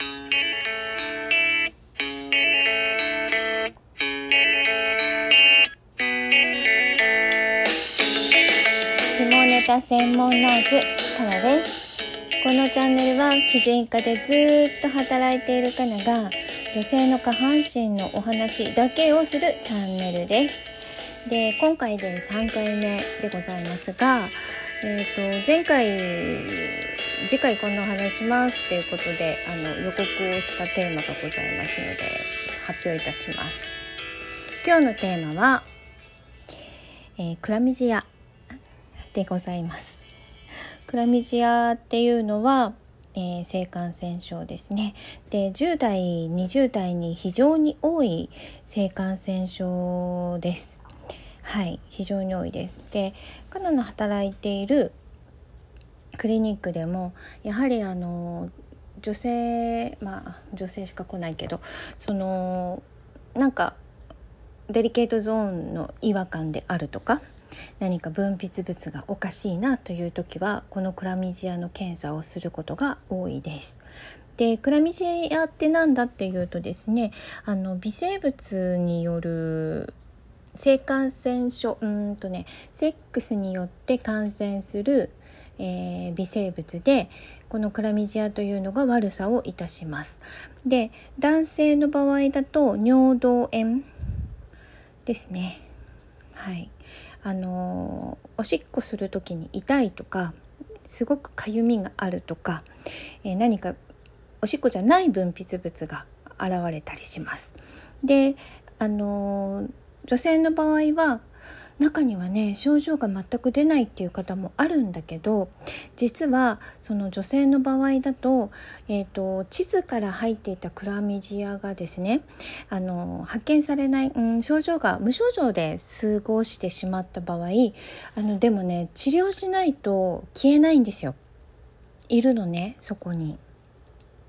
下ネタ専門ナースカナです。このチャンネルは婦人科でずっと働いているカナが女性の下半身のお話だけをするチャンネルです。で今回で3回目でございますが、えー、と前回次回こんなお話しますっていうことであの予告をしたテーマがございますので発表いたします。今日のテーマは、えー、クラミジアでございます。クラミジアっていうのは、えー、性感染症ですね。で10代20代に非常に多い性感染症です。はい非常に多いです。で彼女の働いているクリニックでもやはりあの女性まあ女性しか来ないけどそのなんかデリケートゾーンの違和感であるとか何か分泌物がおかしいなという時はこのクラミジアの検査をすることが多いです。でクラミジアって何だっていうとですねあの微生物による性感染症うんとねセックスによって感染する、えー、微生物でこのクラミジアというのが悪さをいたします。で男性の場合だと尿道炎ですね。はい。あのおしっこする時に痛いとかすごくかゆみがあるとか、えー、何かおしっこじゃない分泌物が現れたりします。であの女性の場合は中にはね症状が全く出ないっていう方もあるんだけど実はその女性の場合だと,、えーと、地図から入っていたクラミジアがですねあの発見されない、うん、症状が無症状で過ごしてしまった場合あのでもね治療しないと消えないんですよ。いるのねそこに。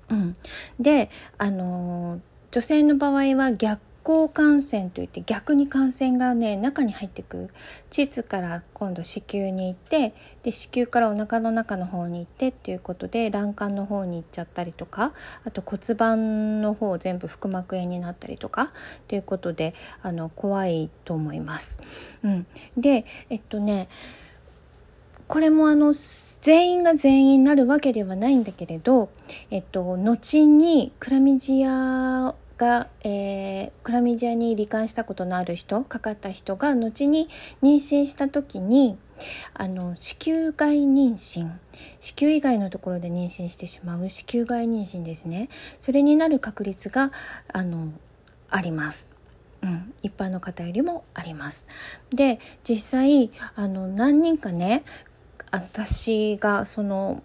うん、であの女性の場合は逆行感染といって逆に感染がね中に入ってく膣から今度子宮に行ってで子宮からお腹の中の方に行ってっていうことで卵管の方に行っちゃったりとかあと骨盤の方全部腹膜炎になったりとかっていうことであの怖いと思います。うん、でえっとねこれもあの全員が全員なるわけではないんだけれど、えっと、後にクラミジアが、えー、クラミジアに罹患したことのある人かかった人が後に妊娠した時にあの子宮外妊娠子宮以外のところで妊娠してしまう子宮外妊娠ですねそれになる確率があのあります。うん、一般の方よりもあります。で実際あの何人かね私がその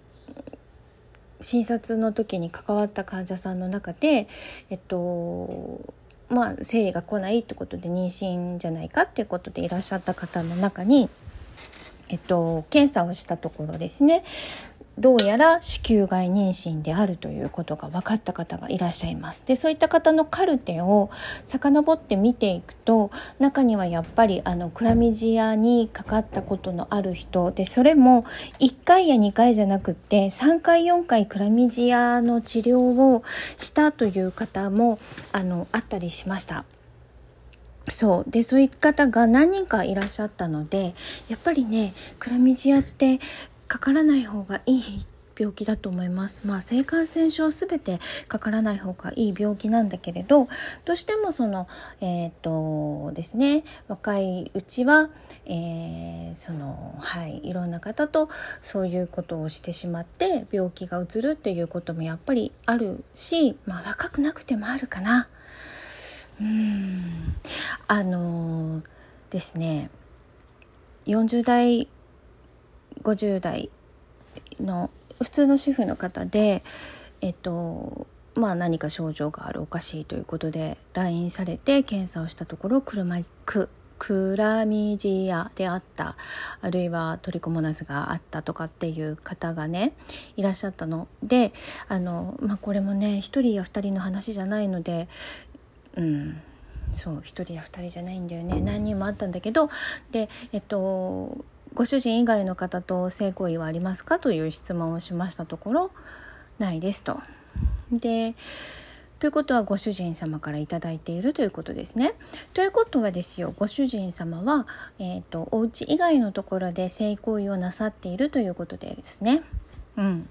診察の時に関わった患者さんの中でえっとまあ生理が来ないってことで妊娠じゃないかっていうことでいらっしゃった方の中にえっと検査をしたところですね。どうやら子宮外妊娠であるということが分かった方がいらっしゃいます。でそういった方のカルテを遡って見ていくと中にはやっぱりあのクラミジアにかかったことのある人でそれも1回や2回じゃなくって3回4回クラミジアの治療をしたという方もあのあったりしました。そうでそういう方が何人かいらっしゃったのでやっぱりねクラミジアってかからない方がいい病気だと思います。まあ、性感染症すべてかからない方がいい病気なんだけれど、どうしてもその、えっ、とですね、若いうちは、えー、その、はい、いろんな方とそういうことをしてしまって病気がうつるっていうこともやっぱりあるし、まあ、若くなくてもあるかな。うん、あのー、ですね、40代50代の普通の主婦の方でえっとまあ何か症状があるおかしいということで来院されて検査をしたところクルマククラミジアであったあるいはトリコモナスがあったとかっていう方がねいらっしゃったの。であの、まあ、これもね1人や2人の話じゃないのでうんそう1人や2人じゃないんだよね。何人もあったんだけどでえっとご主人以外の方と性行為はありますかという質問をしましたところないですとでということはご主人様から頂いているということですね。ということはですよご主人様は、えーと、お家以外のところで性行為をなさっているということでですね。うん、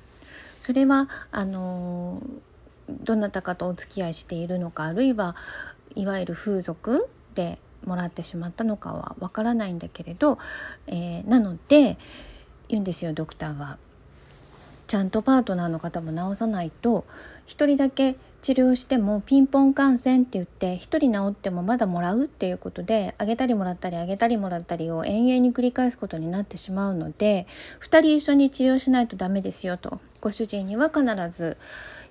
それはあのどなたかとお付き合いしているのかあるいはいわゆる風俗でもらってしまったのかはわからないんだけれど、えー、なので言うんですよドクターは。ちゃんとパートナーの方も治さないと1人だけ治療してもピンポン感染って言って1人治ってもまだもらうっていうことであげたりもらったりあげたりもらったりを延々に繰り返すことになってしまうので2人一緒に治療しないとダメですよとご主人には必ず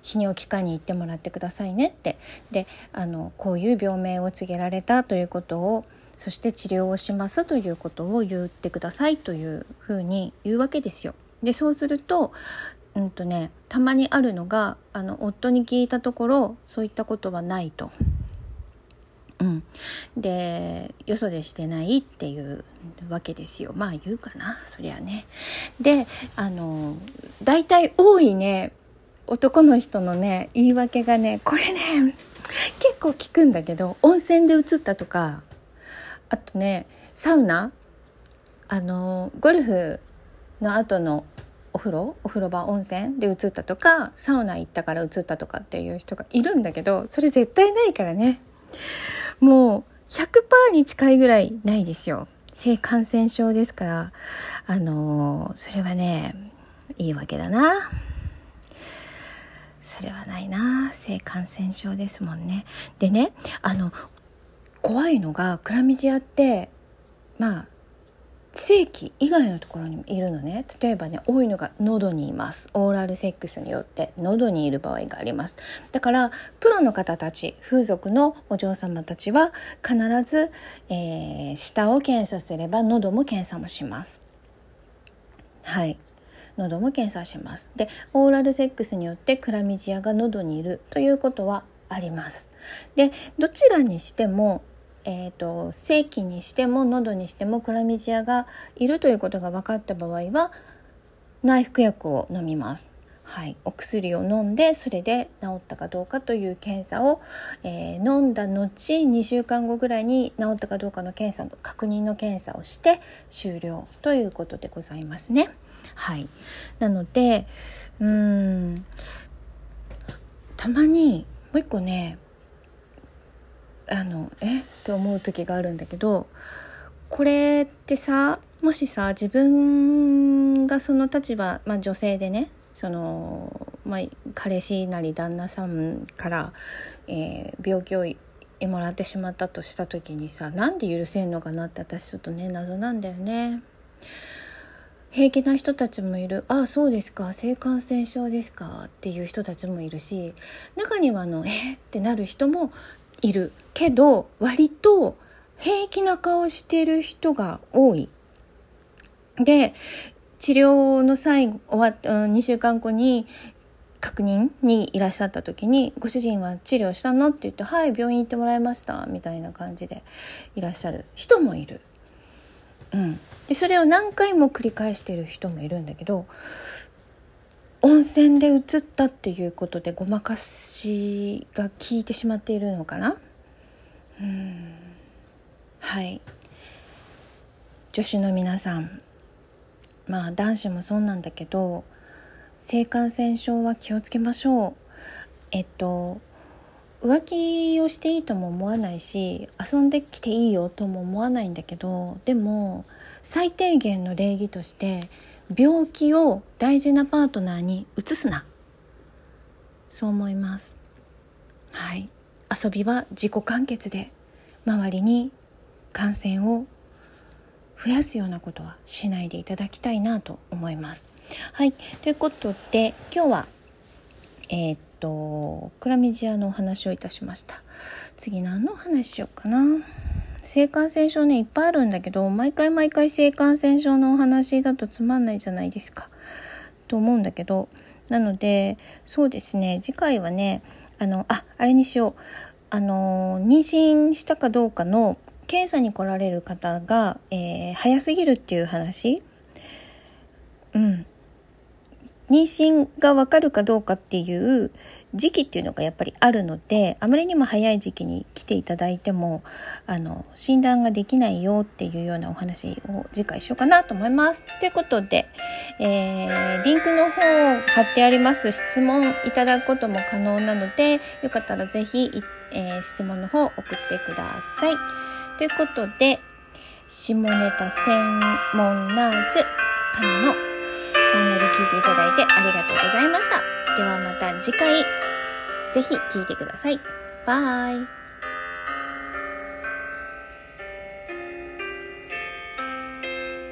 泌尿器科に行ってもらってくださいねってであのこういう病名を告げられたということをそして治療をしますということを言ってくださいというふうに言うわけですよ。でそうするとうんとねたまにあるのがあの夫に聞いたところそういったことはないと。うん、でよそでしてないっていうわけですよまあ言うかなそりゃね。であの大体多いね男の人のね言い訳がねこれね結構聞くんだけど温泉で移ったとかあとねサウナあのゴルフの後のお風呂お風呂場温泉で移ったとかサウナ行ったから移ったとかっていう人がいるんだけどそれ絶対ないからね。もう100%に近いぐらいないですよ。性感染症ですからあの、それはねいいわけだな。それはないな性感染症ですもんね。でねあの怖いのがクラミジアってまあ性器以外のところにもいるのね。例えばね多いのが喉にいます。オーラルセックスによって喉にいる場合があります。だからプロの方たち風俗のお嬢様たちは必ず、えー、舌を検査すれば喉も検査もします。はい。喉も検査しますでオーラルセックスによってクラミジアが喉にいるということはありますでどちらにしてもえーと、正規にしても喉にしてもクラミジアがいるということが分かった場合は内服薬を飲みます。はい、お薬を飲んでそれで治ったかどうかという検査を、えー、飲んだ後2週間後ぐらいに治ったかどうかの検査の確認の検査をして終了ということでございますね。はい、なのでうーん。たまにもう一個ねあのえ？って思う時があるんだけどこれってさもしさ自分がその立場、まあ、女性でねその、まあ、彼氏なり旦那さんから、えー、病気をもらってしまったとした時にさなんで許せんのかなって私ちょっとね謎なんだよね。平気な人たちもいる「ああそうですか性感染症ですか」っていう人たちもいるし中にはあの「えっ?」ってなる人もいるけど割と平気な顔してる人が多い。で治療の際終わっ2週間後に確認にいらっしゃった時に「ご主人は治療したの?」って言って「はい病院行ってもらいました」みたいな感じでいらっしゃる人もいる。うん、でそれを何回も繰り返してる人もいるんだけど温泉で移ったっていうことでごまかしが効いてしまっているのかな？うん。はい。女子の皆さん。まあ男子もそうなんだけど性感染症は気をつけましょう。えっと浮気をしていいとも思わないし遊んできていいよとも思わないんだけどでも最低限の礼儀として病気を大事なパートナーに移すな。そう思います。はい。遊びは自己完結で周りに感染を増やすようなことはしないでいただきたいなと思います。はい。ということで今日はえー、っとクラミジアのお話をいたしました。次何の話しようかな。性感染症ねいっぱいあるんだけど毎回毎回性感染症のお話だとつまんないじゃないですか。と思うんだけどなのでそうですね次回はねあのああれにしよう。あの妊娠したかどうかの検査に来られる方が、えー、早すぎるっていう話。うん。妊娠がわかるかどうかっていう時期っていうのがやっぱりあるのであまりにも早い時期に来ていただいてもあの診断ができないよっていうようなお話を次回しようかなと思います。ということで、えー、リンクの方を貼ってあります質問いただくことも可能なのでよかったら是非、えー、質問の方送ってください。ということで下ネタ専門ナースかなのャンネル聞いていただいてありがとうございました。ではまた次回、ぜひ聴いてください。バイ。